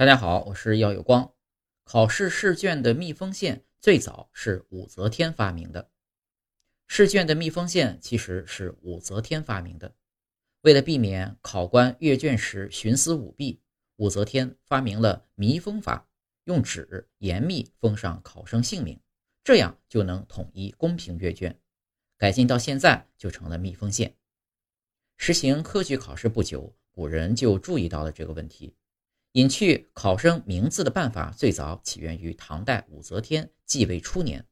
大家好，我是耀有光。考试试卷的密封线最早是武则天发明的。试卷的密封线其实是武则天发明的。为了避免考官阅卷时徇私舞弊，武则天发明了密封法，用纸严密封上考生姓名，这样就能统一公平阅卷。改进到现在就成了密封线。实行科举考试不久，古人就注意到了这个问题。隐去考生名字的办法最早起源于唐代武则天继位初年，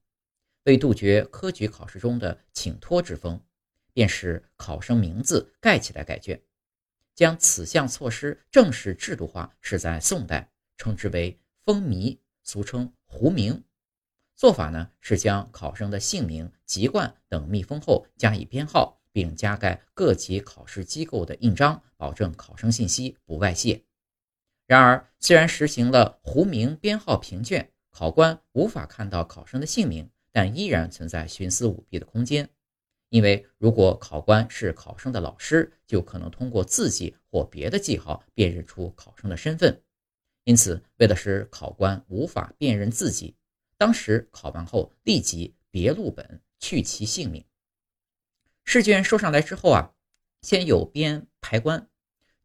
为杜绝科举考试中的请托之风，便使考生名字盖起来改卷。将此项措施正式制度化是在宋代，称之为封谜，俗称糊名。做法呢是将考生的姓名、籍贯等密封后加以编号，并加盖各级考试机构的印章，保证考生信息不外泄。然而，虽然实行了糊名编号评卷，考官无法看到考生的姓名，但依然存在徇私舞弊的空间。因为如果考官是考生的老师，就可能通过字迹或别的记号辨认出考生的身份。因此，为了使考官无法辨认自己，当时考完后立即别录本，去其姓名。试卷收上来之后啊，先有编排官，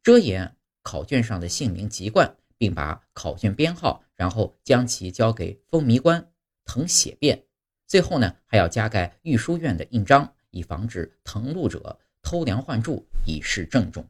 遮掩。考卷上的姓名籍贯，并把考卷编号，然后将其交给风迷官誊写遍。最后呢，还要加盖御书院的印章，以防止誊录者偷梁换柱，以示郑重。